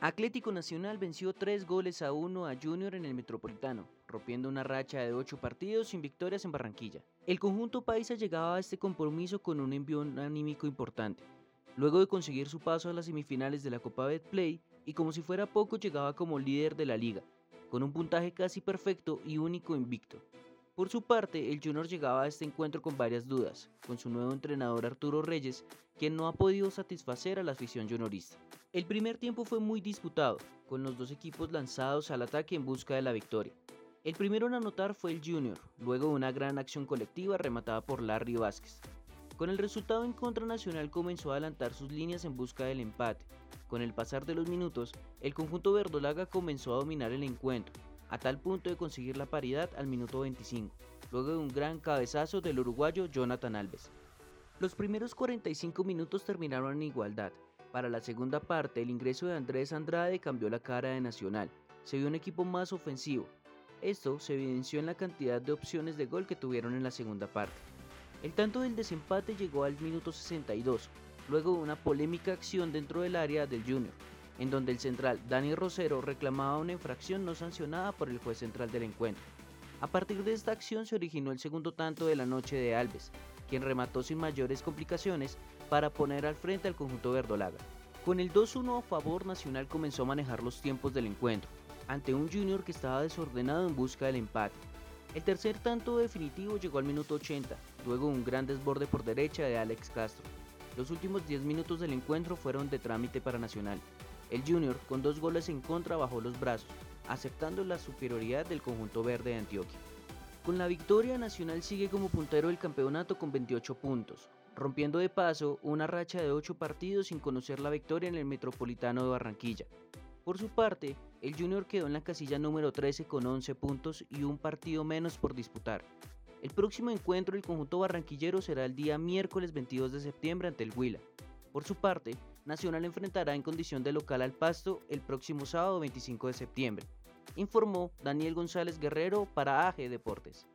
Atlético Nacional venció 3 goles a 1 a Junior en el Metropolitano, rompiendo una racha de 8 partidos sin victorias en Barranquilla. El conjunto paisa llegaba a este compromiso con un envío anímico importante, luego de conseguir su paso a las semifinales de la Copa Betplay y como si fuera poco llegaba como líder de la liga, con un puntaje casi perfecto y único invicto. Por su parte, el Junior llegaba a este encuentro con varias dudas, con su nuevo entrenador Arturo Reyes, quien no ha podido satisfacer a la afición juniorista. El primer tiempo fue muy disputado, con los dos equipos lanzados al ataque en busca de la victoria. El primero en anotar fue el Junior, luego de una gran acción colectiva rematada por Larry Vázquez. Con el resultado en contra Nacional comenzó a adelantar sus líneas en busca del empate. Con el pasar de los minutos, el conjunto verdolaga comenzó a dominar el encuentro, a tal punto de conseguir la paridad al minuto 25, luego de un gran cabezazo del uruguayo Jonathan Alves. Los primeros 45 minutos terminaron en igualdad. Para la segunda parte, el ingreso de Andrés Andrade cambió la cara de Nacional. Se vio un equipo más ofensivo. Esto se evidenció en la cantidad de opciones de gol que tuvieron en la segunda parte. El tanto del desempate llegó al minuto 62, luego de una polémica acción dentro del área del Junior, en donde el central Dani Rosero reclamaba una infracción no sancionada por el juez central del encuentro. A partir de esta acción se originó el segundo tanto de la noche de Alves, quien remató sin mayores complicaciones para poner al frente al conjunto verdolaga. Con el 2-1 a favor, Nacional comenzó a manejar los tiempos del encuentro, ante un Junior que estaba desordenado en busca del empate. El tercer tanto definitivo llegó al minuto 80, luego un gran desborde por derecha de Alex Castro. Los últimos 10 minutos del encuentro fueron de trámite para Nacional, el Junior, con dos goles en contra, bajó los brazos, aceptando la superioridad del conjunto verde de Antioquia. Con la victoria, Nacional sigue como puntero del campeonato con 28 puntos, rompiendo de paso una racha de 8 partidos sin conocer la victoria en el Metropolitano de Barranquilla. Por su parte, el Junior quedó en la casilla número 13 con 11 puntos y un partido menos por disputar. El próximo encuentro del conjunto barranquillero será el día miércoles 22 de septiembre ante el Huila. Por su parte, Nacional enfrentará en condición de local al Pasto el próximo sábado 25 de septiembre, informó Daniel González Guerrero para AG Deportes.